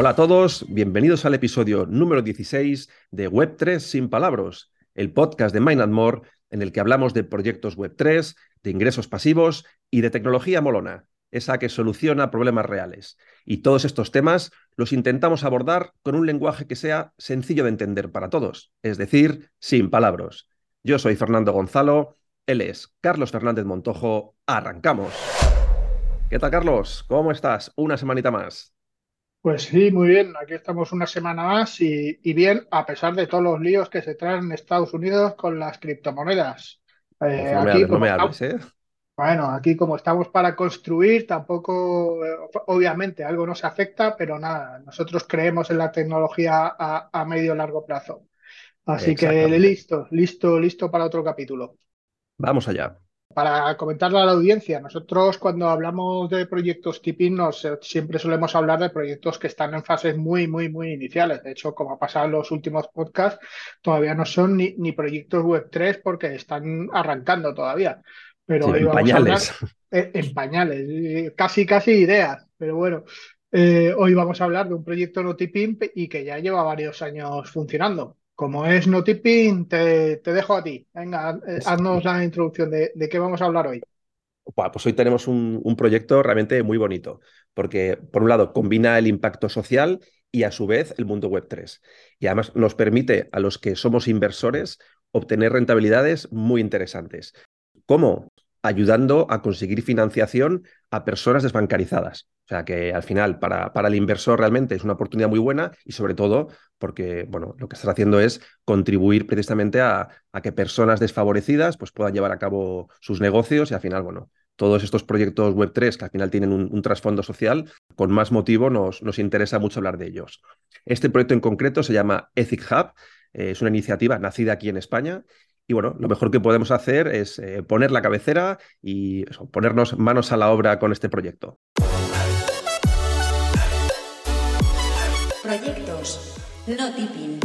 Hola a todos, bienvenidos al episodio número 16 de Web3 sin palabras, el podcast de Mind More en el que hablamos de proyectos Web3, de ingresos pasivos y de tecnología molona, esa que soluciona problemas reales. Y todos estos temas los intentamos abordar con un lenguaje que sea sencillo de entender para todos, es decir, sin palabras. Yo soy Fernando Gonzalo, él es Carlos Fernández Montojo. Arrancamos. ¿Qué tal, Carlos? ¿Cómo estás? Una semanita más. Pues sí, muy bien. Aquí estamos una semana más y, bien, a pesar de todos los líos que se traen en Estados Unidos con las criptomonedas. Eh, no, me hables, ¿eh? Bueno, aquí como estamos para construir, tampoco, eh, obviamente, algo nos afecta, pero nada, nosotros creemos en la tecnología a, a medio largo plazo. Así que listo, listo, listo para otro capítulo. Vamos allá. Para comentarle a la audiencia, nosotros cuando hablamos de proyectos tipping nos, eh, siempre solemos hablar de proyectos que están en fases muy, muy, muy iniciales. De hecho, como ha pasado en los últimos podcasts, todavía no son ni, ni proyectos web 3 porque están arrancando todavía. Pero en pañales. Eh, en, pañales, casi, casi ideas. Pero bueno, eh, hoy vamos a hablar de un proyecto no tipping y que ya lleva varios años funcionando. Como es no tipping, te, dejo a ti. Venga, eh, haznos la introducción de, qué vamos a hablar hoy. Pues hoy tenemos un, proyecto realmente muy bonito, porque por un lado combina el impacto social y a su vez el mundo web 3. Y además nos permite a los que somos inversores obtener rentabilidades muy interesantes. ¿Cómo? Ayudando a conseguir financiación a personas desbancarizadas. O sea que al final para, para, el inversor realmente es una oportunidad muy buena y sobre todo porque bueno, lo que estás haciendo es contribuir precisamente a, que personas desfavorecidas pues, puedan llevar a cabo sus negocios y al final, bueno, todos estos proyectos Web3 que al final tienen un, trasfondo social, con más motivo nos, nos, interesa mucho hablar de ellos. Este proyecto en concreto se llama Ethic Hub, eh, es una iniciativa nacida aquí en España y bueno, lo mejor que podemos hacer es eh, poner la cabecera y ponernos manos a la obra con este proyecto. Proyectos, no tipping.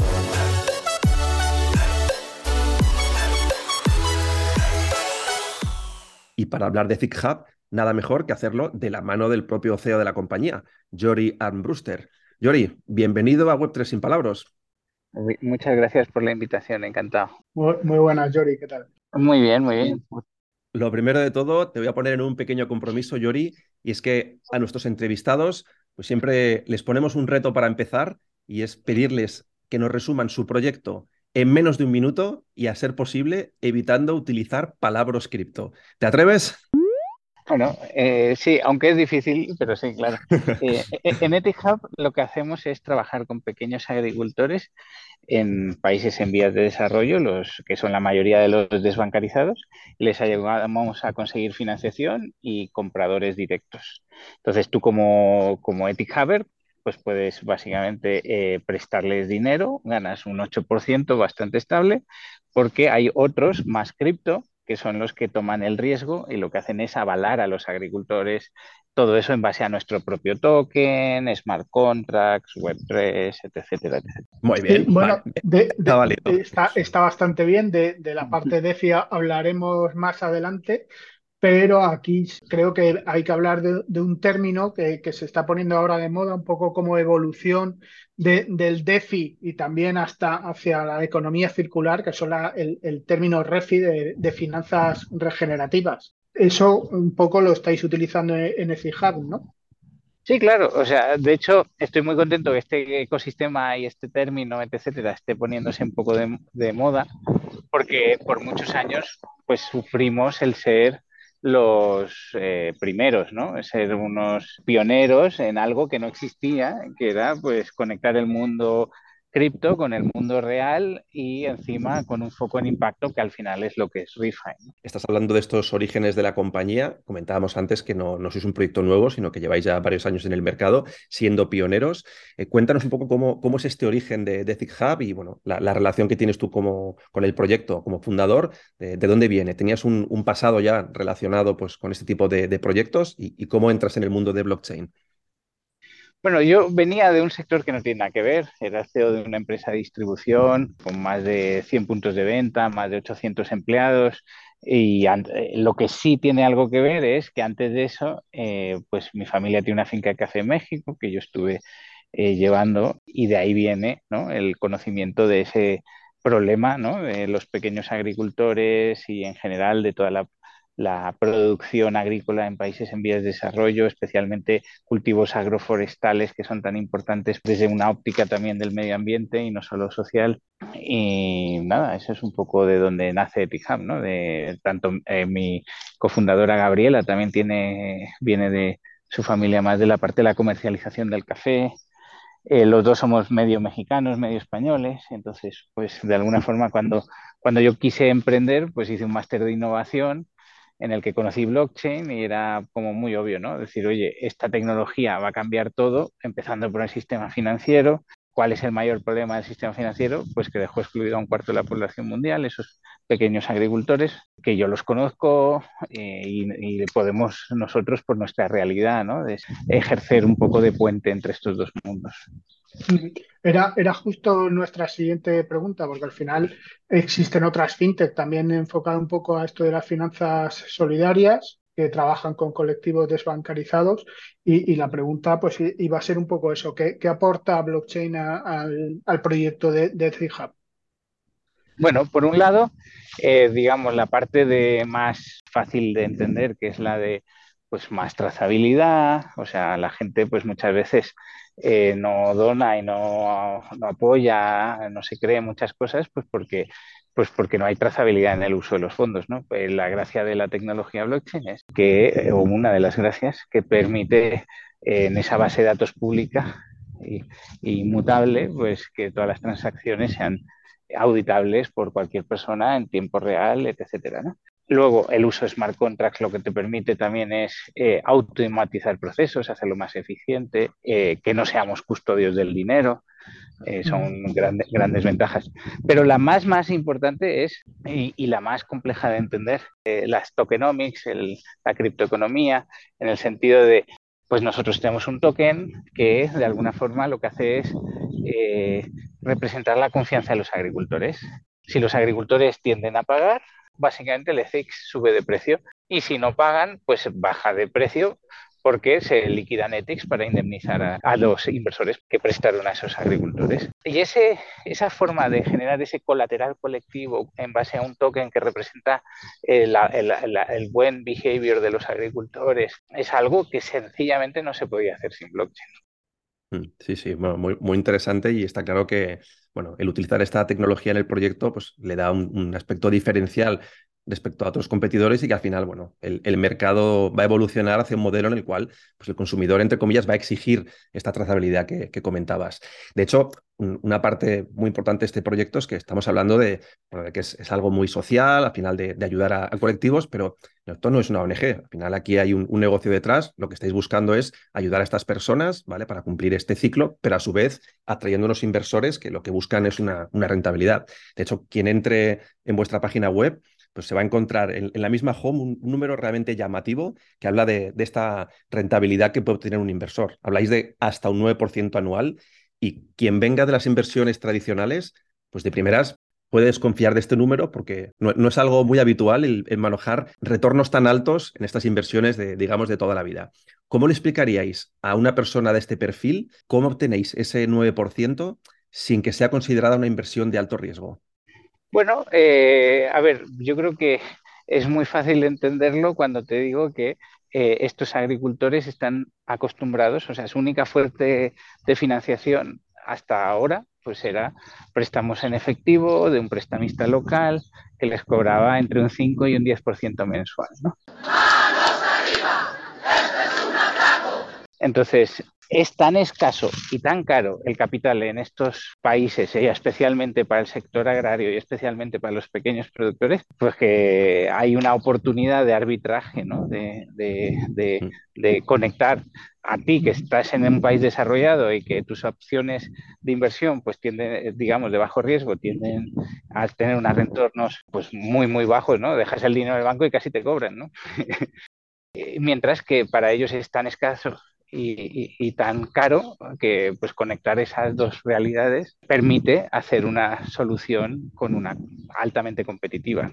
Y para hablar de Thick Hub, nada mejor que hacerlo de la mano del propio CEO de la compañía, Jory Armbruster. Jory, bienvenido a Web3 sin palabras. Muchas gracias por la invitación, encantado. Muy, muy buenas, Jory, ¿qué tal? Muy bien, muy bien. Lo primero de todo, te voy a poner en un pequeño compromiso, Yori, y es que a nuestros entrevistados pues siempre les ponemos un reto para empezar y es pedirles que nos resuman su proyecto en menos de un minuto y, a ser posible, evitando utilizar palabras cripto. ¿Te atreves? Bueno, eh, sí, aunque es difícil, pero sí, claro. Eh, en EtiHub lo que hacemos es trabajar con pequeños agricultores en países en vías de desarrollo, los que son la mayoría de los desbancarizados, y les ayudamos a conseguir financiación y compradores directos. Entonces, tú como, como EtiHuber, pues puedes básicamente eh, prestarles dinero, ganas un 8% bastante estable, porque hay otros más cripto que son los que toman el riesgo y lo que hacen es avalar a los agricultores, todo eso en base a nuestro propio token, smart contracts, Web3, etcétera, etcétera. Muy bien. bueno, está, está, bastante bien. De, de la parte de FIA hablaremos más adelante pero aquí creo que hay que hablar de, un término que, se está poniendo ahora de moda, un poco como evolución del DeFi y también hasta hacia la economía circular, que son el, término REFI de, finanzas regenerativas. Eso un poco lo estáis utilizando en EFIHub, ¿no? Sí, claro. O sea, de hecho, estoy muy contento que este ecosistema y este término, etcétera, esté poniéndose un poco de, de moda, porque por muchos años, pues sufrimos el ser los eh, primeros, ¿no? Ser unos pioneros en algo que no existía, que era pues conectar el mundo cripto con el mundo real y encima con un foco en impacto que al final es lo que es Refine. Estás hablando de estos orígenes de la compañía. Comentábamos antes que no, no sois un proyecto nuevo, sino que lleváis ya varios años en el mercado siendo pioneros. Eh, cuéntanos un poco cómo, cómo, es este origen de, de Hub y bueno, la, relación que tienes tú como, con el proyecto como fundador. De, dónde viene? ¿Tenías un, pasado ya relacionado pues, con este tipo de, proyectos y cómo entras en el mundo de blockchain? Bueno, yo venía de un sector que no tiene nada que ver, era CEO de una empresa de distribución con más de 100 puntos de venta, más de 800 empleados. Y eh, lo que sí tiene algo que ver es que antes de eso, eh, pues mi familia tiene una finca de café en México, que yo estuve llevando y de ahí viene el conocimiento de ese problema de los pequeños agricultores y en general de toda la la producción agrícola en países en vías de desarrollo, especialmente cultivos agroforestales que son tan importantes desde una óptica también del medio ambiente y no solo social. Y nada, eso es un poco de donde nace Epiham, ¿no? De, tanto eh, mi cofundadora Gabriela también tiene, viene de su familia más de la parte de la comercialización del café. Eh, los dos somos medio mexicanos, medio españoles, entonces, pues de alguna forma cuando, cuando yo quise emprender, pues hice un máster de innovación en el que conocí blockchain y era como muy obvio, ¿no? Decir, oye, esta tecnología va a cambiar todo, empezando por el sistema financiero. ¿Cuál es el mayor problema del sistema financiero? Pues que dejó excluido a un cuarto de la población mundial, esos pequeños agricultores, que yo los conozco eh, y, podemos nosotros, por nuestra realidad, ¿no? Ejercer un poco de puente entre estos dos mundos. Era, era justo nuestra siguiente pregunta, porque al final existen otras fintech también enfocadas un poco a esto de las finanzas solidarias que trabajan con colectivos desbancarizados y, la pregunta pues iba a ser un poco eso, ¿qué, aporta blockchain al, proyecto de, de Bueno, por un lado, eh, digamos, la parte de más fácil de entender, que es la de pues más trazabilidad, o sea, la gente pues muchas veces eh, no dona y no, apoya, no se cree muchas cosas, pues porque, pues porque no hay trazabilidad en el uso de los fondos. ¿no? Pues la gracia de la tecnología blockchain es que, o una de las gracias, que permite eh, en esa base de datos pública y, inmutable, pues que todas las transacciones sean auditables por cualquier persona en tiempo real, etcétera. ¿no? Luego, el uso de smart contracts lo que te permite también es eh, automatizar procesos, hacerlo más eficiente, eh, que no seamos custodios del dinero. Eh, son grandes, grandes ventajas. Pero la más, más importante es, y, la más compleja de entender, las tokenomics, la criptoeconomía, en el sentido de, pues nosotros tenemos un token que de alguna forma lo que hace es representar la confianza de los agricultores. Si los agricultores tienden a pagar, básicamente el ETHIX sube de precio y si no pagan, pues baja de precio porque se liquidan ETHIX para indemnizar a, los inversores que prestaron a esos agricultores. Y ese, esa forma de generar ese colateral colectivo en base a un token que representa el, el buen behavior de los agricultores es algo que sencillamente no se podía hacer sin blockchain. Mm, sí, sí, muy, muy interesante y está claro que bueno, el utilizar esta tecnología en el proyecto pues, le da un, aspecto diferencial respecto a otros competidores y que al final, bueno, el, mercado va a evolucionar hacia un modelo en el cual pues, el consumidor, entre comillas, va a exigir esta trazabilidad que, comentabas. De hecho, una parte muy importante de este proyecto es que estamos hablando de, que es, algo muy social, al final de, ayudar a, colectivos, pero esto no es una ONG. Al final aquí hay un, negocio detrás. Lo que estáis buscando es ayudar a estas personas, ¿vale? Para cumplir este ciclo, pero a su vez atrayendo unos inversores que lo que buscan es una, una rentabilidad. De hecho, quien entre en vuestra página web pues se va a encontrar en, la misma home un, número realmente llamativo que habla de, esta rentabilidad que puede obtener un inversor. Habláis de hasta un 9% anual y quien venga de las inversiones tradicionales, pues de primeras puede desconfiar de este número porque no, es algo muy habitual el, manejar retornos tan altos en estas inversiones de, digamos, de toda la vida. ¿Cómo le explicaríais a una persona de este perfil cómo obtenéis ese 9% sin que sea considerada una inversión de alto riesgo? Bueno, eh, a ver, yo creo que es muy fácil entenderlo cuando te digo que eh, estos agricultores están acostumbrados, o sea, su única fuerte de financiación hasta ahora, pues era préstamos en efectivo de un prestamista local que les cobraba entre un 5 y un 10% mensual. ¿no? Entonces, es tan escaso y tan caro el capital en estos países, y especialmente para el sector agrario y especialmente para los pequeños productores, pues que hay una oportunidad de arbitraje, ¿no? de, de, conectar a ti que estás en un país desarrollado y que tus opciones de inversión pues tienden, digamos, de bajo riesgo, tienden a tener unos retornos pues muy, muy bajos, ¿no? Dejas el dinero en el banco y casi te cobran, ¿no? Mientras que para ellos es tan escaso y, tan caro que pues conectar esas dos realidades permite hacer una solución con una altamente competitiva.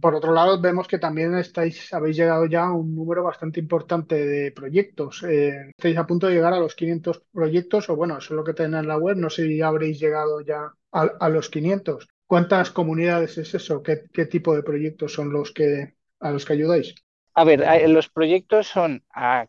por otro lado, vemos que también estáis, habéis llegado ya a un número bastante importante de proyectos. Eh, estáis a punto de llegar a los 500 proyectos, o bueno, eso es lo que tenéis en la web. No sé si habréis llegado ya a, los 500. ¿Cuántas comunidades es eso? ¿Qué, ¿Qué, tipo de proyectos son los que a los que ayudáis? A ver, eh, los proyectos son a,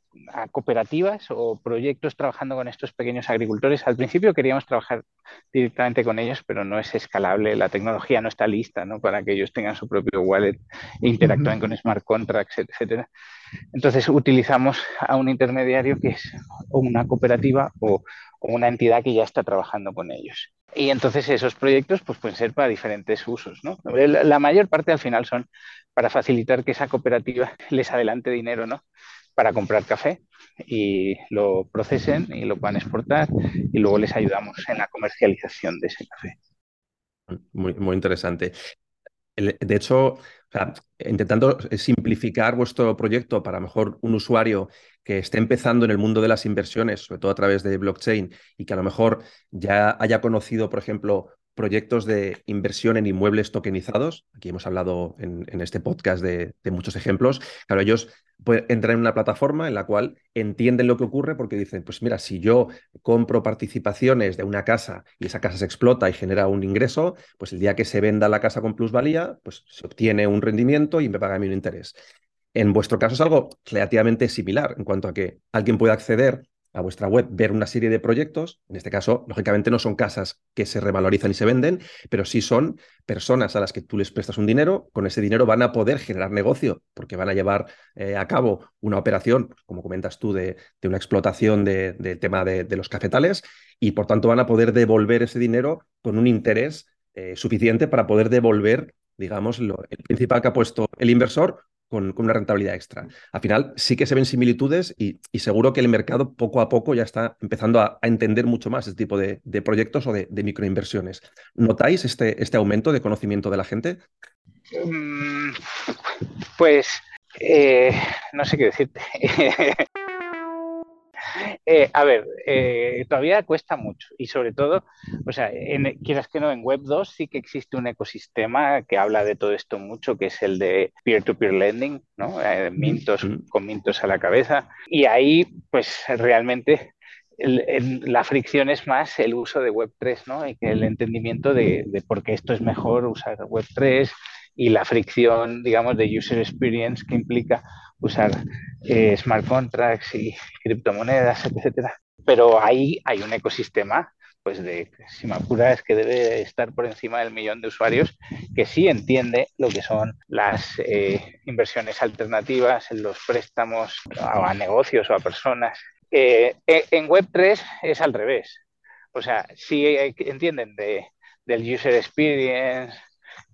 cooperativas o proyectos trabajando con estos pequeños agricultores. Al principio queríamos trabajar directamente con ellos, pero no es escalable. La tecnología no está lista ¿no? para que ellos tengan su propio wallet e interactúen con smart contracts, etcétera. Entonces utilizamos a un intermediario que es una cooperativa o, una entidad que ya está trabajando con ellos. Y entonces esos proyectos pues, pueden ser para diferentes usos. ¿no? La mayor parte al final son para facilitar que esa cooperativa les adelante dinero ¿no? Para comprar café y lo procesen y lo puedan exportar y luego les ayudamos en la comercialización de ese café. Muy, muy interesante. De hecho, intentando simplificar vuestro proyecto para mejor un usuario que esté empezando en el mundo de las inversiones, sobre todo a través de blockchain, y que a lo mejor ya haya conocido, por ejemplo, proyectos de inversión en inmuebles tokenizados. Aquí hemos hablado en, este podcast de, muchos ejemplos. Claro, ellos pueden entrar en una plataforma en la cual entienden lo que ocurre porque dicen, pues mira, si yo compro participaciones de una casa y esa casa se explota y genera un ingreso, pues el día que se venda la casa con plusvalía, pues se obtiene un rendimiento y me paga a mí un interés. En vuestro caso es algo relativamente similar en cuanto a que alguien puede acceder a vuestra web, ver una serie de proyectos. En este caso, lógicamente, no son casas que se revalorizan y se venden, pero sí son personas a las que tú les prestas un dinero. Con ese dinero van a poder generar negocio porque van a llevar eh, a cabo una operación, como comentas tú, de, una explotación del de tema de, los cafetales y por tanto van a poder devolver ese dinero con un interés eh, suficiente para poder devolver digamos, el principal que ha puesto el inversor con, una rentabilidad extra. Al final sí que se ven similitudes y, seguro que el mercado poco a poco ya está empezando a, entender mucho más este tipo de, proyectos o de, microinversiones. ¿Notáis este, este aumento de conocimiento de la gente? Mm, pues eh, no sé qué decirte. Eh, a ver, eh, todavía cuesta mucho y sobre todo, o sea, quieras que no, en Web 2 sí que existe un ecosistema que habla de todo esto mucho, que es el de peer-to-peer lending, ¿no? Eh, mintos con mintos a la cabeza. Y ahí, pues realmente la fricción es más el uso de Web3, ¿no? Y el entendimiento de, de por qué esto es mejor usar Web3 y la fricción, digamos, de user experience que implica usar eh, smart contracts y criptomonedas, etcétera. Pero ahí hay un ecosistema, pues de, si me es que debe estar por encima del millón de usuarios, que sí entiende lo que son las eh, inversiones alternativas, en los préstamos a, negocios o a personas. Eh, en Web3 es al revés. O sea, sí entienden de, del user experience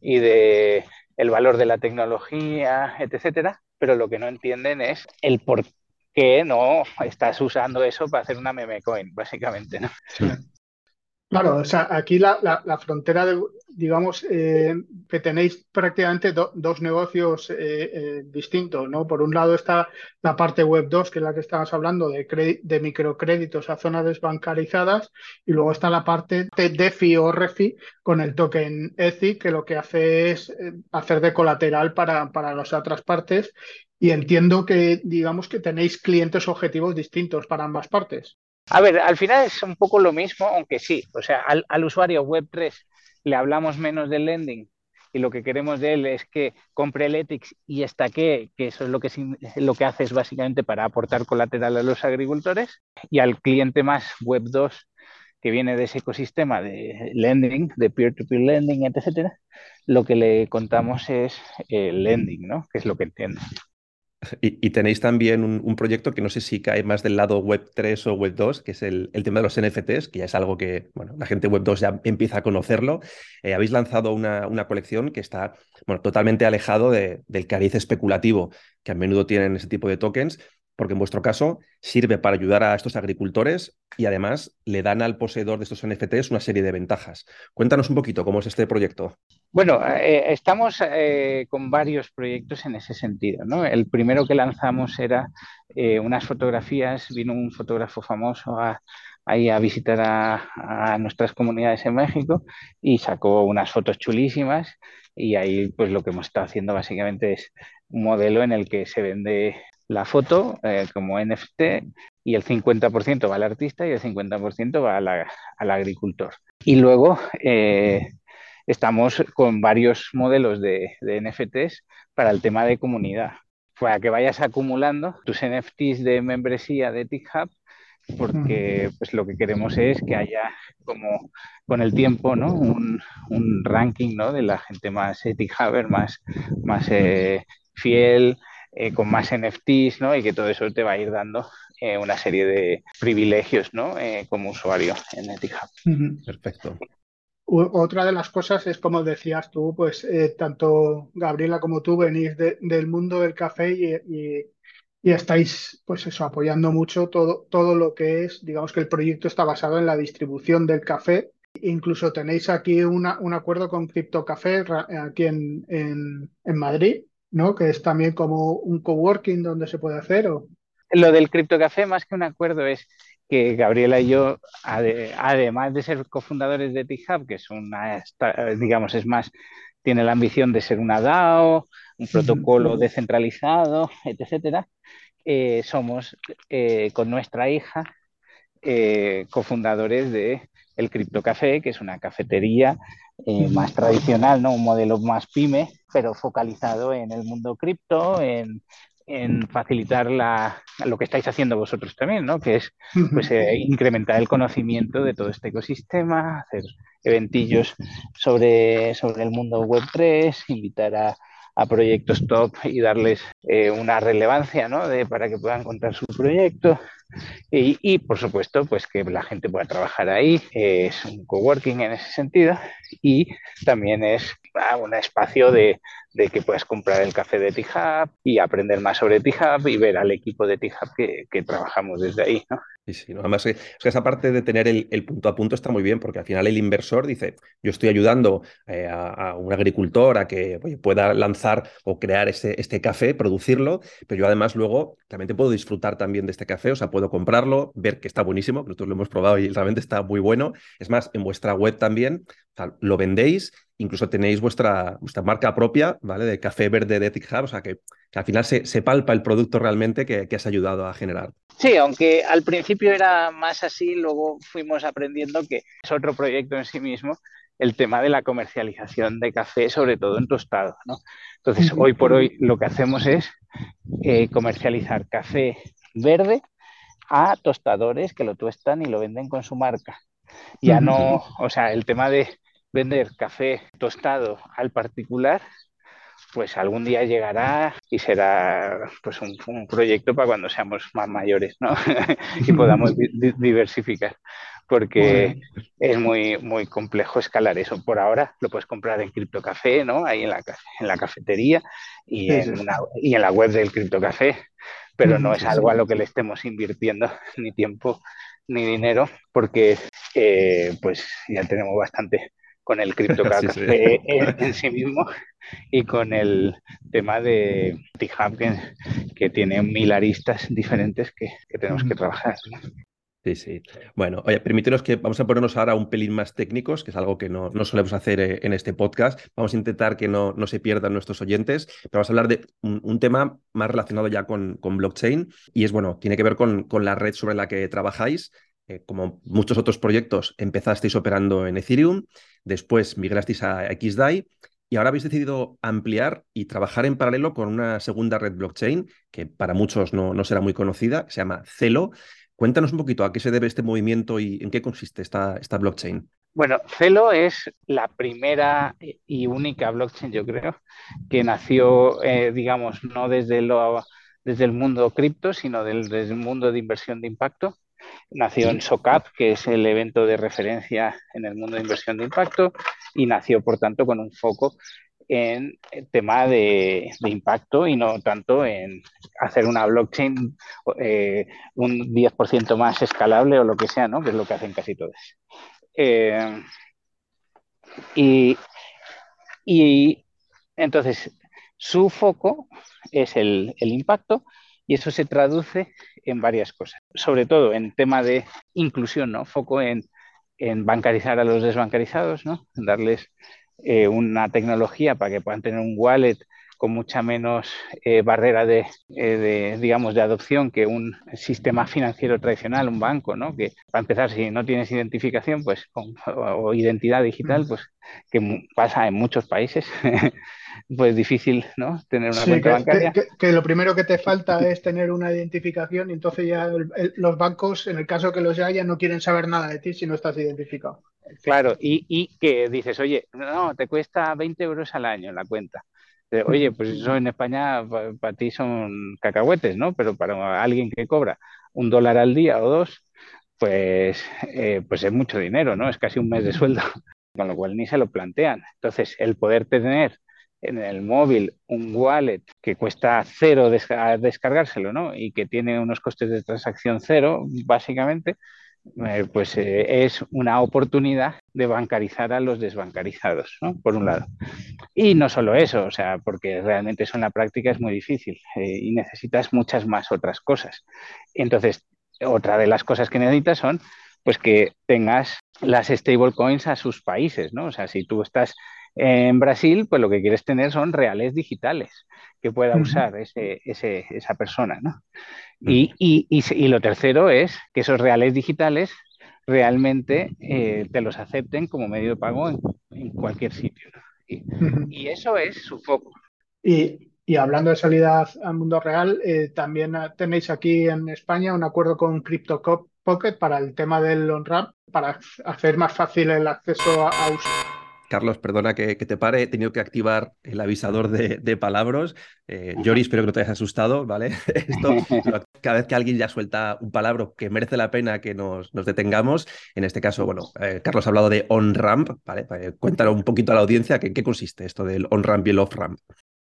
y de el valor de la tecnología, etcétera, pero lo que no entienden es el por qué no estás usando eso para hacer una meme coin, básicamente, ¿no? Claro, o sea, aquí la, la, frontera, de, digamos, eh, que tenéis prácticamente dos negocios eh, eh, distintos, ¿no? Por un lado está la parte web 2, que es la que estabas hablando, de, de microcréditos a zonas desbancarizadas, y luego está la parte de DeFi o ReFi con el token ETHI, que lo que hace es hacer de colateral para, para las otras partes. Y entiendo que, digamos, que tenéis clientes objetivos distintos para ambas partes. A ver, al final es un poco lo mismo, aunque sí, o sea, al, usuario Web3 le hablamos menos del lending y lo que queremos de él es que compre el ethics y hasta que, que eso es lo que, lo que hace es básicamente para aportar colateral a los agricultores y al cliente más Web 2 que viene de ese ecosistema de lending, de peer-to-peer lending, etcétera, lo que le contamos es el lending, ¿no? Que es lo que entiende. Y, tenéis también un, proyecto que no sé si cae más del lado web 3 o web 2, que es el, tema de los NFTs, que ya es algo que bueno, la gente web 2 ya empieza a conocerlo. Eh, habéis lanzado una, colección que está bueno, totalmente alejado del cariz especulativo que a menudo tienen ese tipo de tokens porque en vuestro caso sirve para ayudar a estos agricultores y además le dan al poseedor de estos NFTs una serie de ventajas. Cuéntanos un poquito cómo es este proyecto. Bueno, eh, estamos eh, con varios proyectos en ese sentido. ¿no? El primero que lanzamos era eh, unas fotografías, vino un fotógrafo famoso a, ahí a visitar a, nuestras comunidades en México y sacó unas fotos chulísimas y ahí pues lo que hemos estado haciendo básicamente es un modelo en el que se vende la foto eh, como NFT y el 50% va al artista y el 50% va al agricultor. Y luego eh, estamos con varios modelos de, de, NFTs para el tema de comunidad, para que vayas acumulando tus NFTs de membresía de TikHub porque pues lo que queremos es que haya como con el tiempo ¿no? un, un ranking ¿no? de la gente más TikHuber, más, más eh, fiel, eh, con más NFTs, ¿no? Y que todo eso te va a ir dando eh, una serie de privilegios, ¿no? como usuario en EtiHub. Perfecto. Otra de las cosas es, como decías tú, pues tanto Gabriela como tú venís del mundo del café y, y estáis, pues eso, apoyando mucho todo, todo lo que es, digamos que el proyecto está basado en la distribución del café. Incluso tenéis aquí una, un acuerdo con CryptoCafé aquí en, en, Madrid, ¿no? Que es también como un coworking donde se puede hacer. ¿o? Lo del CryptoCafé, más que un acuerdo, es que Gabriela y yo, además de ser cofundadores de TIHub, que es una, digamos, es más, tiene la ambición de ser una DAO, un protocolo descentralizado, etcétera, eh, somos eh, con nuestra hija eh, cofundadores de el Crypto Café, que es una cafetería más tradicional, ¿no? un modelo más pyme, pero focalizado en el mundo cripto, en, en facilitar la, lo que estáis haciendo vosotros también, ¿no? que es pues, incrementar el conocimiento de todo este ecosistema, hacer eventillos sobre, sobre el mundo Web3, invitar a a proyectos top y darles eh, una relevancia ¿no? de, para que puedan contar su proyecto. Y, por supuesto, pues que la gente pueda trabajar ahí. es un coworking en ese sentido. Y también es ah, un espacio de, que puedas comprar el café de T-Hub y aprender más sobre T-Hub y ver al equipo de T-Hub que, que, trabajamos desde ahí. ¿no? Sí, sí, además es que esa parte de tener el, punto a punto está muy bien, porque al final el inversor dice, yo estoy ayudando eh, a, un agricultor a que pueda lanzar o crear este, este café, producirlo, pero yo además luego también te puedo disfrutar también de este café, o sea, puedo comprarlo, ver que está buenísimo, nosotros lo hemos probado y realmente está muy bueno. Es más, en vuestra web también lo vendéis, incluso tenéis vuestra, vuestra marca propia, ¿vale? De café verde de Ethic o sea, que, al final se, se, palpa el producto realmente que, que has ayudado a generar. Sí, aunque al principio era más así, luego fuimos aprendiendo que es otro proyecto en sí mismo el tema de la comercialización de café, sobre todo en tostado. ¿no? Entonces, hoy por hoy lo que hacemos es eh, comercializar café verde a tostadores que lo tuestan y lo venden con su marca. Ya no, o sea, el tema de vender café tostado al particular pues algún día llegará y será pues un, proyecto para cuando seamos más mayores, ¿no? y podamos diversificar, porque es muy, muy complejo escalar eso. Por ahora lo puedes comprar en CryptoCafé, ¿no? Ahí en la, en la cafetería y, en y en la web del CryptoCafé, pero no es algo a lo que le estemos invirtiendo ni tiempo ni dinero, porque eh, pues ya tenemos bastante con el CryptoCafé en, sí mismo y con el tema de TIHub que, tiene mil aristas diferentes que, tenemos que trabajar. Sí, sí. Bueno, oye, permítenos que vamos a ponernos ahora un pelín más técnicos, que es algo que no, no solemos hacer eh, en este podcast. Vamos a intentar que no, no se pierdan nuestros oyentes, pero vamos a hablar de un, tema más relacionado ya con, con, blockchain y es, bueno, tiene que ver con, con la red sobre la que trabajáis. Eh, como muchos otros proyectos, empezasteis operando en Ethereum, después migrasteis a XDAI y ahora habéis decidido ampliar y trabajar en paralelo con una segunda red blockchain que para muchos no, no será muy conocida, se llama Celo. Cuéntanos un poquito a qué se debe este movimiento y en qué consiste esta, esta blockchain. Bueno, Celo es la primera y única blockchain, yo creo, que nació, eh, digamos, no desde, el mundo cripto, sino desde el mundo de inversión de impacto. Nació en SOCAP, que es el evento de referencia en el mundo de inversión de impacto, y nació, por tanto, con un foco en el tema de, impacto y no tanto en hacer una blockchain eh, un 10% más escalable o lo que sea, ¿no? que es lo que hacen casi todos. Eh, y, entonces, su foco es el impacto Y eso se traduce en varias cosas, sobre todo en tema de inclusión, ¿no? Foco en, en bancarizar a los desbancarizados, ¿no? Darles eh, una tecnología para que puedan tener un wallet con mucha menos eh, barrera de, eh, de, digamos, de adopción que un sistema financiero tradicional, un banco, ¿no? Que para empezar, si no tienes identificación, pues, o, identidad digital, pues, que pasa en muchos países, pues difícil, ¿no? Tener una cuenta bancaria. Que, lo primero que te falta es tener una identificación y entonces ya los bancos, en el caso que los haya, no quieren saber nada de ti si no estás identificado. Claro, y, y que dices, oye, no, te cuesta 20 euros al año la cuenta. Oye, pues eso en España para ti son cacahuetes, ¿no? Pero para alguien que cobra un dólar al día o dos, pues, eh, pues es mucho dinero, ¿no? Es casi un mes de sueldo, con lo cual ni se lo plantean. Entonces, el poder tener en el móvil un wallet que cuesta cero descargárselo, ¿no? Y que tiene unos costes de transacción cero, básicamente, eh, pues eh, es una oportunidad de bancarizar a los desbancarizados, ¿no? por un lado. Y no solo eso, o sea, porque realmente eso en la práctica es muy difícil eh, y necesitas muchas más otras cosas. Entonces, otra de las cosas que necesitas son pues que tengas las stablecoins a sus países, ¿no? O sea, si tú estás en Brasil, pues lo que quieres tener son reales digitales que pueda usar ese, esa persona, ¿no? Y, y, lo tercero es que esos reales digitales realmente eh, te los acepten como medio de pago en, cualquier sitio. Y, eso es su foco. Y, hablando de salida al mundo real, eh, también tenéis aquí en España un acuerdo con Crypto Pocket para el tema del on-ramp, para hacer más fácil el acceso a, a Carlos, perdona que, te pare, he tenido que activar el avisador de, palabras. Eh, Yori, espero que no te hayas asustado, ¿vale? Esto, cada vez que alguien ya suelta un palabra que merece la pena que nos, detengamos, en este caso, bueno, eh, Carlos ha hablado de on-ramp, ¿vale? Eh, cuéntalo un poquito a la audiencia, ¿qué, qué consiste esto del on-ramp y el off-ramp?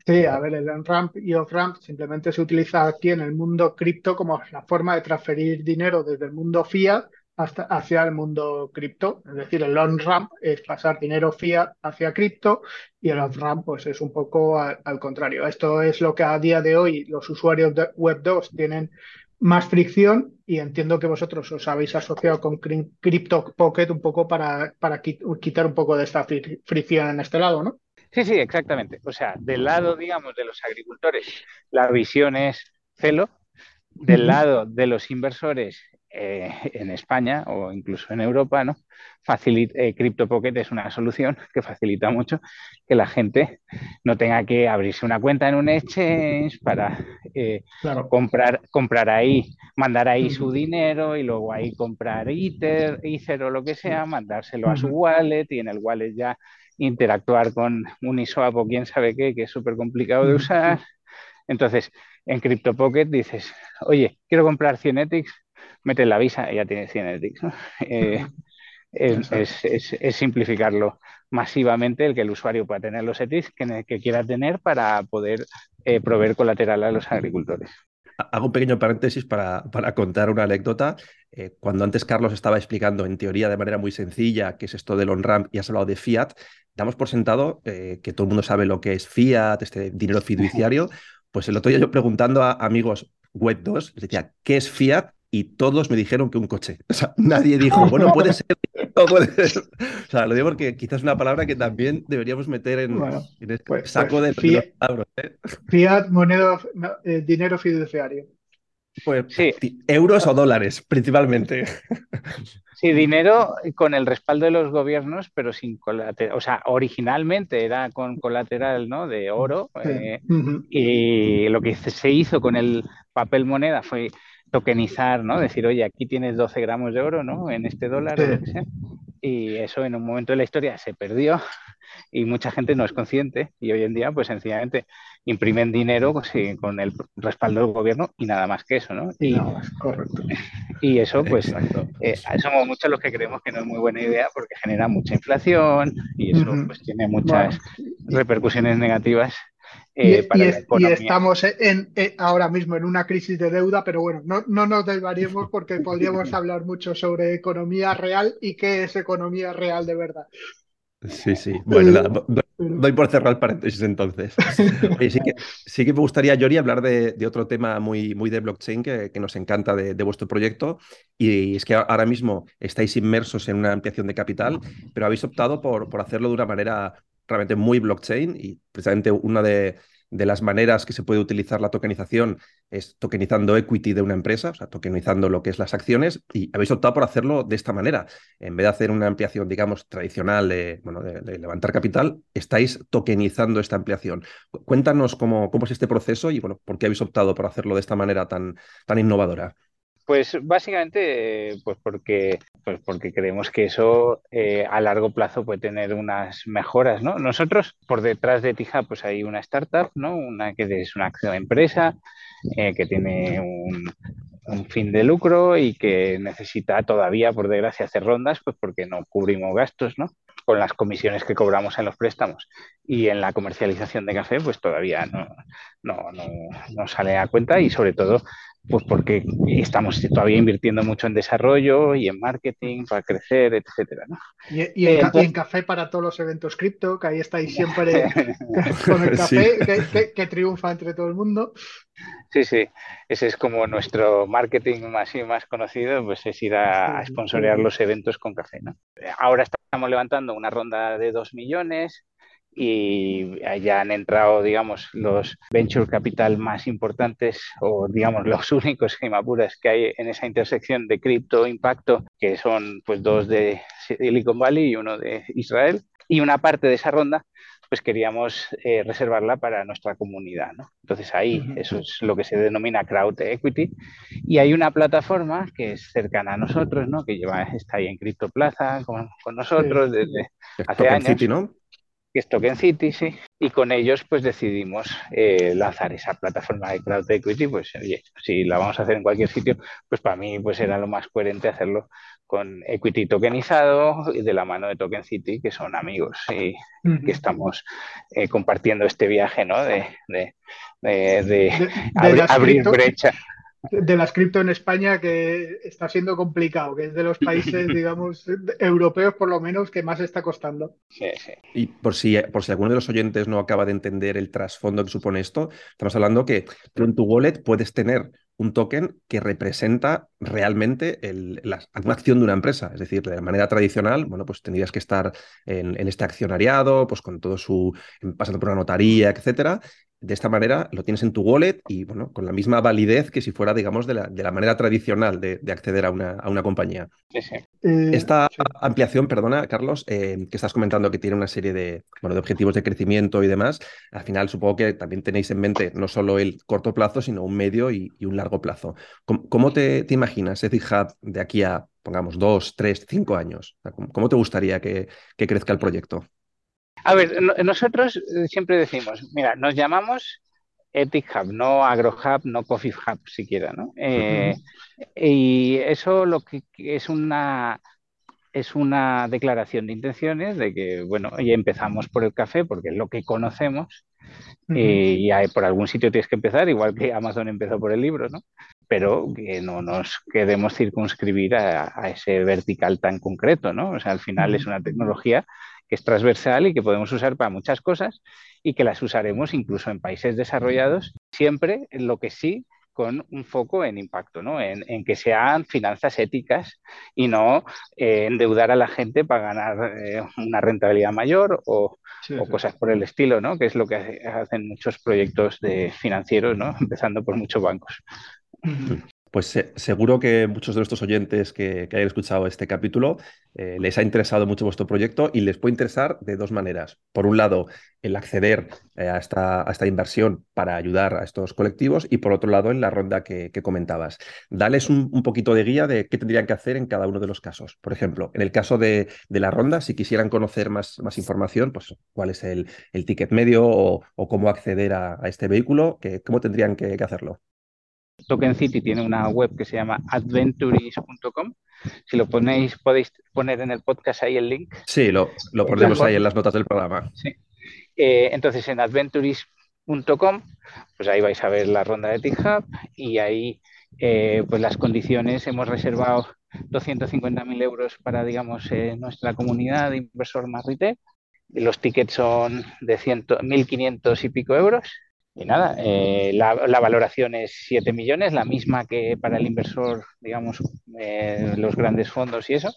Sí, a ver, el on-ramp y off-ramp simplemente se utiliza aquí en el mundo cripto como la forma de transferir dinero desde el mundo fiat hasta, hacia el mundo cripto. Es decir, el on-ramp es pasar dinero fiat hacia cripto y el off-ramp pues, es un poco al, contrario. Esto es lo que a día de hoy los usuarios de Web 2 tienen más fricción y entiendo que vosotros os habéis asociado con Crypto Pocket un poco para, para quitar un poco de esta fricción en este lado, ¿no? Sí, sí, exactamente. O sea, del lado, digamos, de los agricultores, la visión es celo. Del lado de los inversores eh, en España o incluso en Europa, ¿no? Facilita, eh, CryptoPocket es una solución que facilita mucho que la gente no tenga que abrirse una cuenta en un exchange para eh, comprar, comprar ahí, mandar ahí su dinero y luego ahí comprar Ether, Ether o lo que sea, mandárselo a su wallet y en el wallet ya interactuar con Uniswap o quién sabe qué, que es súper complicado de usar. Entonces, en CryptoPocket dices, oye, quiero comprar Cienetics, metes la visa y ya tienes Cienetics. Eh, es, simplificarlo masivamente el que el usuario pueda tener los ETIs que, quiera tener para poder eh, proveer colateral a los agricultores. Hago un pequeño paréntesis para, para contar una anécdota. Eh, cuando antes Carlos estaba explicando en teoría de manera muy sencilla qué es esto del on-ramp y has hablado de fiat, damos por sentado que todo el mundo sabe lo que es fiat, este dinero fiduciario. Pues el otro día yo preguntando a amigos web 2, les decía, ¿qué es fiat? Y todos me dijeron que un coche. O sea, nadie dijo, bueno, puede ser, puede ser. O sea, lo digo porque quizás es una palabra que también deberíamos meter en, este pues, saco pues, de fiat, ¿eh? fiat, moneda, eh, dinero fiduciario. Pues sí. euros o dólares, principalmente. Sí, dinero con el respaldo de los gobiernos, pero sin colateral. O sea, originalmente era con colateral ¿no? de oro. Eh, y lo que se hizo con el papel moneda fue tokenizar, ¿no? Decir, oye, aquí tienes 12 gramos de oro, ¿no? En este dólar, o lo que sea. Y eso en un momento de la historia se perdió y mucha gente no es consciente y hoy en día, pues sencillamente imprimen dinero pues, con el respaldo del gobierno y nada más que eso, ¿no? Y, correcto. y eso, pues, eh, somos muchos los que creemos que no es muy buena idea porque genera mucha inflación y eso, pues, tiene muchas repercusiones negativas eh, y, estamos en, ahora mismo en una crisis de deuda, pero bueno, no, no nos desvariemos porque podríamos hablar mucho sobre economía real y qué es economía real de verdad. Sí, sí. Bueno, Doy por cerrar el paréntesis entonces. sí, que, me gustaría, Yori, hablar de, otro tema muy, muy de blockchain que, nos encanta de, vuestro proyecto. Y es que ahora mismo estáis inmersos en una ampliación de capital, pero habéis optado por, por hacerlo de una manera realmente muy blockchain y precisamente una de, de las maneras que se puede utilizar la tokenización es tokenizando equity de una empresa, o sea, tokenizando lo que es las acciones, y habéis optado por hacerlo de esta manera. En vez de hacer una ampliación, digamos, tradicional de, bueno, de, levantar capital, estáis tokenizando esta ampliación. Cuéntanos cómo, cómo es este proceso y, bueno, por qué habéis optado por hacerlo de esta manera tan, tan innovadora. Pues básicamente, pues porque, pues porque creemos que eso eh, a largo plazo puede tener unas mejoras, ¿no? Nosotros, por detrás de Tija, pues hay una startup, ¿no? Una que es una acción empresa, eh, que tiene un, fin de lucro y que necesita todavía, por desgracia, hacer rondas, pues porque no cubrimos gastos, ¿no? Con las comisiones que cobramos en los préstamos y en la comercialización de café, pues todavía no, no, no sale a cuenta y sobre todo pues porque estamos todavía invirtiendo mucho en desarrollo y en marketing para crecer, etcétera. ¿no? Y, en, café para todos los eventos cripto, que ahí estáis siempre con el café que, triunfa entre todo el mundo. Sí, sí, ese es como nuestro marketing más y más conocido, pues es ir a, a sponsorear los eventos con café. ¿no? Ahora estamos levantando una ronda de dos millones, y ya han entrado, digamos, los venture capital más importantes o, digamos, los únicos gemapuras que hay en esa intersección de cripto impacto, que son pues dos de Silicon Valley y uno de Israel. Y una parte de esa ronda, pues queríamos eh, reservarla para nuestra comunidad, ¿no? Entonces ahí, eso es lo que se denomina crowd equity. Y hay una plataforma que es cercana a nosotros, ¿no? Que lleva, está ahí en CryptoPlaza con, con nosotros desde hace años. ¿no? Que es Token City, sí, y con ellos pues decidimos eh, lanzar esa plataforma de Cloud Equity, pues oye, si la vamos a hacer en cualquier sitio, pues para mí pues era lo más coherente hacerlo con Equity tokenizado y de la mano de Token City, que son amigos y que estamos eh, compartiendo este viaje, ¿no? De, de, abrir brecha de las cripto en España que está siendo complicado, que es de los países, digamos, europeos por lo menos que más está costando. Sí, sí. Y por si, por si alguno de los oyentes no acaba de entender el trasfondo que supone esto, estamos hablando que tú en tu wallet puedes tener un token que representa realmente la, alguna acción de una empresa. Es decir, de manera tradicional, bueno, pues tendrías que estar en, en, este accionariado, pues con todo su, pasando por una notaría, etcétera, de esta manera lo tienes en tu wallet y bueno, con la misma validez que si fuera, digamos, de la, de la manera tradicional de, acceder a una, a una compañía. Eh, Esta ampliación, perdona, Carlos, eh, que estás comentando que tiene una serie de, bueno, de objetivos de crecimiento y demás, al final supongo que también tenéis en mente no solo el corto plazo, sino un medio y, un largo plazo. ¿Cómo, te, te, imaginas ese Hub de aquí a, pongamos, dos, tres, cinco años? ¿Cómo, te gustaría que, que crezca el proyecto? A ver, nosotros eh, siempre decimos, mira, nos llamamos Ethic Hub, no Agro Hub, no Coffee Hub siquiera, ¿no? Eh, y eso lo que es una es una declaración de intenciones de que, bueno, ya empezamos por el café porque es lo que conocemos y hay, por algún sitio tienes que empezar, igual que Amazon empezó por el libro, ¿no? Pero que no nos queremos circunscribir a, ese vertical tan concreto, ¿no? O sea, al final es una tecnología que es transversal y que podemos usar para muchas cosas y que las usaremos incluso en países desarrollados, siempre en lo que sí con un foco en impacto, ¿no? en, que sean finanzas éticas y no eh, endeudar a la gente para ganar eh, una rentabilidad mayor o, cosas por el estilo, ¿no? que es lo que hacen muchos proyectos de financieros, ¿no? empezando por muchos bancos. Pues seguro que muchos de nuestros oyentes que, hayan escuchado este capítulo eh, les ha interesado mucho vuestro proyecto y les puede interesar de dos maneras. Por un lado, el acceder eh, a, esta, inversión para ayudar a estos colectivos y por otro lado, en la ronda que, comentabas. Dales un, poquito de guía de qué tendrían que hacer en cada uno de los casos. Por ejemplo, en el caso de, la ronda, si quisieran conocer más, más información, pues cuál es el, ticket medio o, cómo acceder a, este vehículo, ¿cómo tendrían que hacerlo? Token City tiene una web que se llama adventuris.com. Si lo ponéis, podéis poner en el podcast ahí el link. Sí, lo, lo ponemos ahí en las notas del programa. Sí. Eh, entonces, en adventuris.com, pues ahí vais a ver la ronda de TikHub y ahí, eh, pues las condiciones, hemos reservado 250.000 euros para, digamos, eh, nuestra comunidad de inversor más retail los tickets son de 1.500 y pico euros. Y nada, eh, la, valoración es 7 millones, la misma que para el inversor, digamos, eh, los grandes fondos y eso.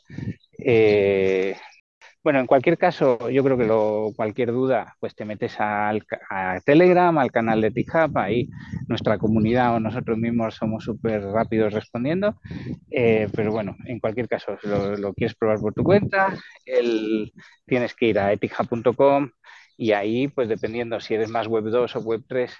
Eh, bueno, en cualquier caso, yo creo que lo, cualquier duda, pues te metes al, a Telegram, al canal de TikHub, ahí nuestra comunidad o nosotros mismos somos súper rápidos respondiendo. Pero bueno, en cualquier caso, lo, lo quieres probar por tu cuenta, el, tienes que ir a etihub.com y ahí, pues dependiendo si eres más web 2 o web 3,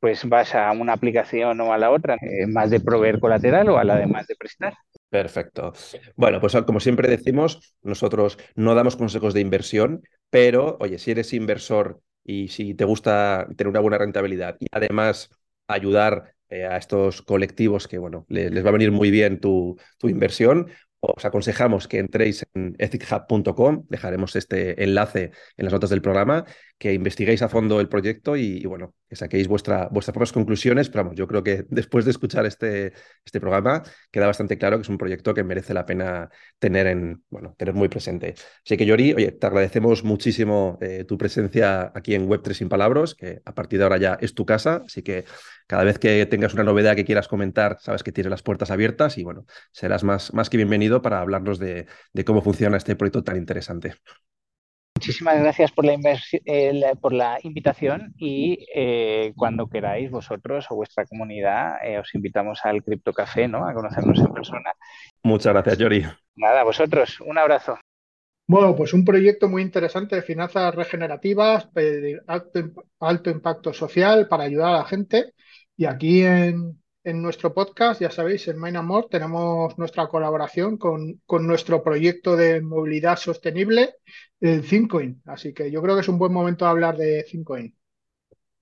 pues vas a una aplicación o a la otra, eh, más de proveer colateral o a la de más de prestar. Perfecto. Bueno, pues como siempre decimos, nosotros no damos consejos de inversión, pero oye, si eres inversor y si te gusta tener una buena rentabilidad y además ayudar eh, a estos colectivos que, bueno, les, va a venir muy bien tu, tu inversión, os aconsejamos que entréis en ethichub.com, dejaremos este enlace en las notas del programa, que investiguéis a fondo el proyecto y, bueno, que saquéis vuestra, vuestras propias conclusiones, pero vamos, yo creo que después de escuchar este, este programa queda bastante claro que es un proyecto que merece la pena tener, en, bueno, tener muy presente. Así que Yori, oye, te agradecemos muchísimo eh, tu presencia aquí en Web3 sin palabras, que a partir de ahora ya es tu casa, así que cada vez que tengas una novedad que quieras comentar, sabes que tienes las puertas abiertas y bueno, serás más, más que bienvenido para hablarnos de, cómo funciona este proyecto tan interesante. Muchísimas gracias por la, por la invitación y eh, cuando queráis vosotros o vuestra comunidad eh, os invitamos al Crypto Café, ¿no? A conocernos en persona. Muchas gracias, Yori. Nada, vosotros, un abrazo. Bueno, pues un proyecto muy interesante de finanzas regenerativas, de alto impacto social para ayudar a la gente y aquí en, nuestro podcast, ya sabéis, en Main Amor tenemos nuestra colaboración con, con nuestro proyecto de movilidad sostenible, el Thinkoin. Así que yo creo que es un buen momento de hablar de Thinkoin.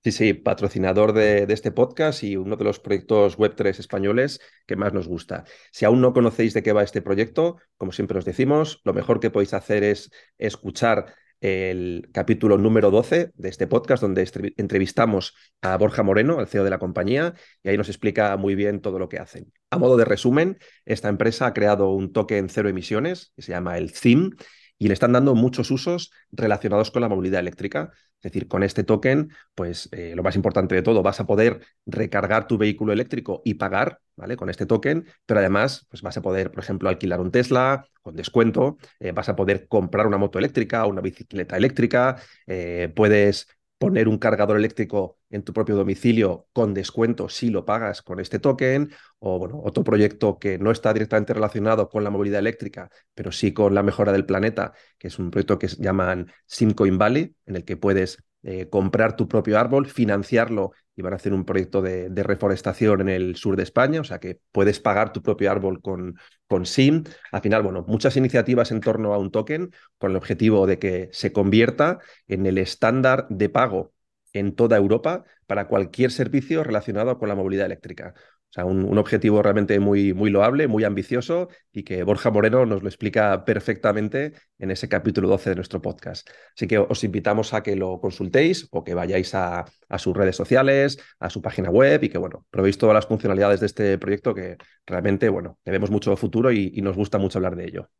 Sí, sí, patrocinador de, de, este podcast y uno de los proyectos Web3 españoles que más nos gusta. Si aún no conocéis de qué va este proyecto, como siempre os decimos, lo mejor que podéis hacer es escuchar el capítulo número 12 de este podcast, donde entrevistamos a Borja Moreno, el CEO de la compañía, y ahí nos explica muy bien todo lo que hacen. A modo de resumen, esta empresa ha creado un token cero emisiones, que se llama el CIM, y le están dando muchos usos relacionados con la movilidad eléctrica. Es decir, con este token, pues eh, lo más importante de todo, vas a poder recargar tu vehículo eléctrico y pagar, ¿vale? Con este token, pero además, pues vas a poder, por ejemplo, alquilar un Tesla con descuento, eh, vas a poder comprar una moto eléctrica, una bicicleta eléctrica, eh, puedes poner un cargador eléctrico en tu propio domicilio con descuento si lo pagas con este token, o bueno, otro proyecto que no está directamente relacionado con la movilidad eléctrica, pero sí con la mejora del planeta, que es un proyecto que se llaman Simcoin Valley, en el que puedes eh, comprar tu propio árbol, financiarlo y van a hacer un proyecto de, reforestación en el sur de España, o sea que puedes pagar tu propio árbol con, con SIM. Al final, bueno, muchas iniciativas en torno a un token con el objetivo de que se convierta en el estándar de pago en toda Europa para cualquier servicio relacionado con la movilidad eléctrica. O sea, un, objetivo realmente muy, muy loable, muy ambicioso y que Borja Moreno nos lo explica perfectamente en ese capítulo 12 de nuestro podcast. Así que os invitamos a que lo consultéis o que vayáis a, sus redes sociales, a su página web y que, bueno, probéis todas las funcionalidades de este proyecto que realmente, bueno, le vemos mucho futuro y, nos gusta mucho hablar de ello.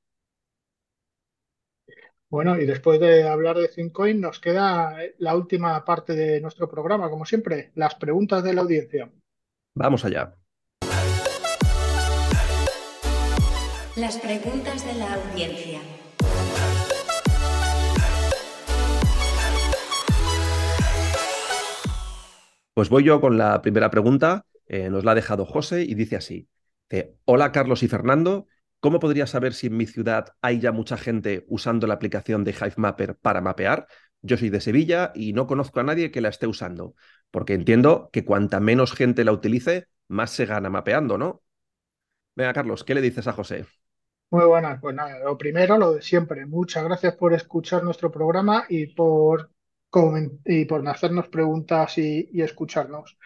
Bueno, y después de hablar de Cincoin, nos queda la última parte de nuestro programa, como siempre, las preguntas de la audiencia. Vamos allá. Las preguntas de la audiencia. Pues voy yo con la primera pregunta. Eh, nos la ha dejado José y dice así. Hola Carlos y Fernando. ¿Cómo podría saber si en mi ciudad hay ya mucha gente usando la aplicación de Hivemapper para mapear? Yo soy de Sevilla y no conozco a nadie que la esté usando, porque entiendo que cuanta menos gente la utilice, más se gana mapeando, ¿no? Venga, Carlos, ¿qué le dices a José? Muy buenas, pues nada, lo primero, lo de siempre. Muchas gracias por escuchar nuestro programa y por, y por hacernos preguntas y, escucharnos.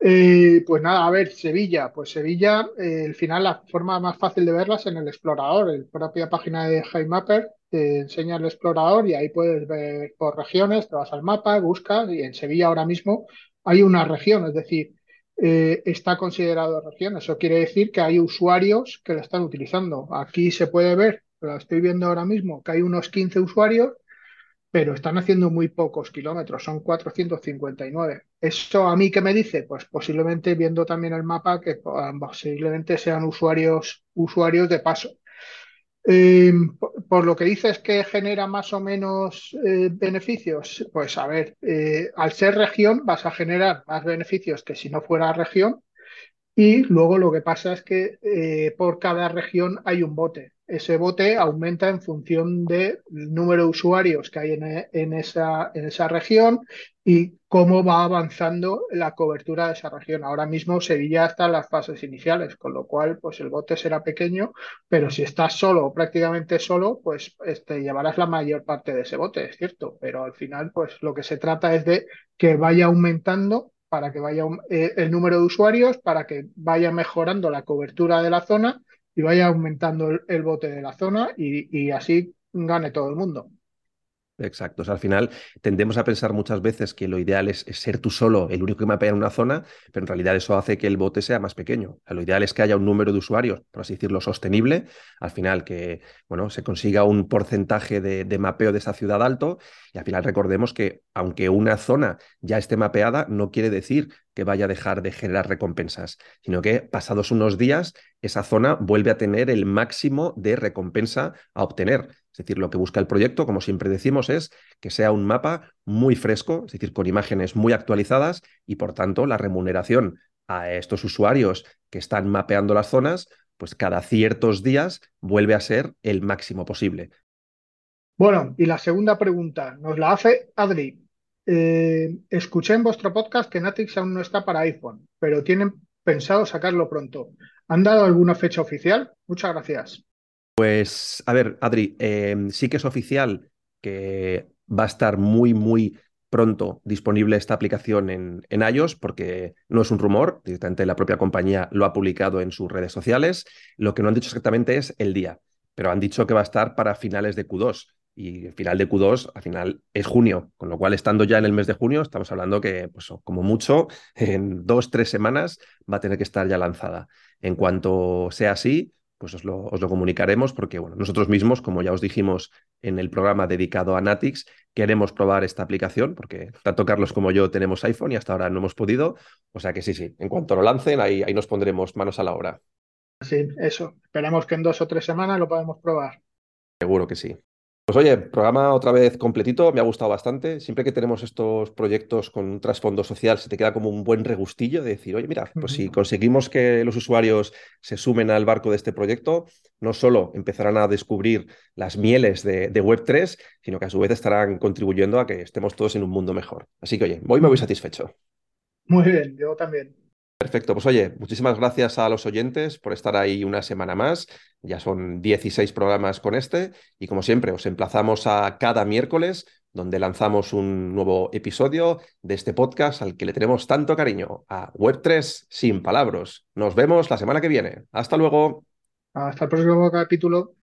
Eh, pues nada, a ver, Sevilla, pues Sevilla, eh, al final la forma más fácil de verlas es en el explorador, en la propia página de Mapper te enseña el explorador y ahí puedes ver por regiones, te vas al mapa, buscas y en Sevilla ahora mismo hay una región, es decir, eh, está considerado región. Eso quiere decir que hay usuarios que lo están utilizando. Aquí se puede ver, lo estoy viendo ahora mismo, que hay unos 15 usuarios pero están haciendo muy pocos kilómetros, son 459. ¿Eso a mí qué me dice? Pues posiblemente viendo también el mapa que posiblemente sean usuarios, usuarios de paso. Eh, por, lo que dices que genera más o menos eh, beneficios, pues a ver, eh, al ser región vas a generar más beneficios que si no fuera región. Y luego lo que pasa es que por cada región hay un bote ese bote aumenta en función del número de usuarios que hay en, esa, en esa región y cómo va avanzando la cobertura de esa región. Ahora mismo Sevilla está en las fases iniciales, con lo cual pues el bote será pequeño, pero si estás solo o prácticamente solo, pues este, llevarás la mayor parte de ese bote, es cierto, pero al final pues lo que se trata es de que vaya aumentando para que vaya eh, el número de usuarios, para que vaya mejorando la cobertura de la zona y vaya aumentando el, bote de la zona y, así gane todo el mundo. Exacto. al final tendemos a pensar muchas veces que lo ideal es, ser tú solo el único que mapea en una zona, pero en realidad eso hace que el bote sea más pequeño. lo ideal es que haya un número de usuarios, por así decirlo, sostenible. Al final que bueno, se consiga un porcentaje de, de mapeo de esa ciudad alto. Y al final recordemos que aunque una zona ya esté mapeada, no quiere decir que vaya a dejar de generar recompensas, sino que pasados unos días esa zona vuelve a tener el máximo de recompensa a obtener. Es decir, lo que busca el proyecto, como siempre decimos, es que sea un mapa muy fresco, es decir, con imágenes muy actualizadas y por tanto la remuneración a estos usuarios que están mapeando las zonas, pues cada ciertos días vuelve a ser el máximo posible. Bueno, y la segunda pregunta nos la hace Adri. Eh, escuché en vuestro podcast que Natix aún no está para iPhone, pero tienen pensado sacarlo pronto. ¿Han dado alguna fecha oficial? Muchas gracias. Pues, a ver, Adri, em, sí que es oficial que va a estar muy, muy pronto disponible esta aplicación en, en, iOS, porque no es un rumor, directamente la propia compañía lo ha publicado en sus redes sociales. Lo que no han dicho exactamente es el día, pero han dicho que va a estar para finales de Q2 y el final de Q2 al final es junio, con lo cual estando ya en el mes de junio estamos hablando que pues, como mucho en dos, tres semanas va a tener que estar ya lanzada. En cuanto sea así, pues os lo, os lo, comunicaremos porque bueno, nosotros mismos, como ya os dijimos en el programa dedicado a Natix, queremos probar esta aplicación porque tanto Carlos como yo tenemos iPhone y hasta ahora no hemos podido. O sea que sí, sí, en cuanto lo lancen, ahí, ahí nos pondremos manos a la obra. Sí, eso. Esperemos que en dos o tres semanas lo podamos probar. Seguro que sí. Pues oye, programa otra vez completito, me ha gustado bastante. Siempre que tenemos estos proyectos con un trasfondo social, se te queda como un buen regustillo de decir, oye, mira, pues si conseguimos que los usuarios se sumen al barco de este proyecto, no solo empezarán a descubrir las mieles de, Web3, sino que a su vez estarán contribuyendo a que estemos todos en un mundo mejor. Así que oye, hoy me voy satisfecho. Muy bien, yo también. Perfecto, pues oye, muchísimas gracias a los oyentes por estar ahí una semana más. Ya son 16 programas con este y como siempre os emplazamos a cada miércoles donde lanzamos un nuevo episodio de este podcast al que le tenemos tanto cariño, a Web3 sin palabras. Nos vemos la semana que viene. Hasta luego. Hasta el próximo capítulo.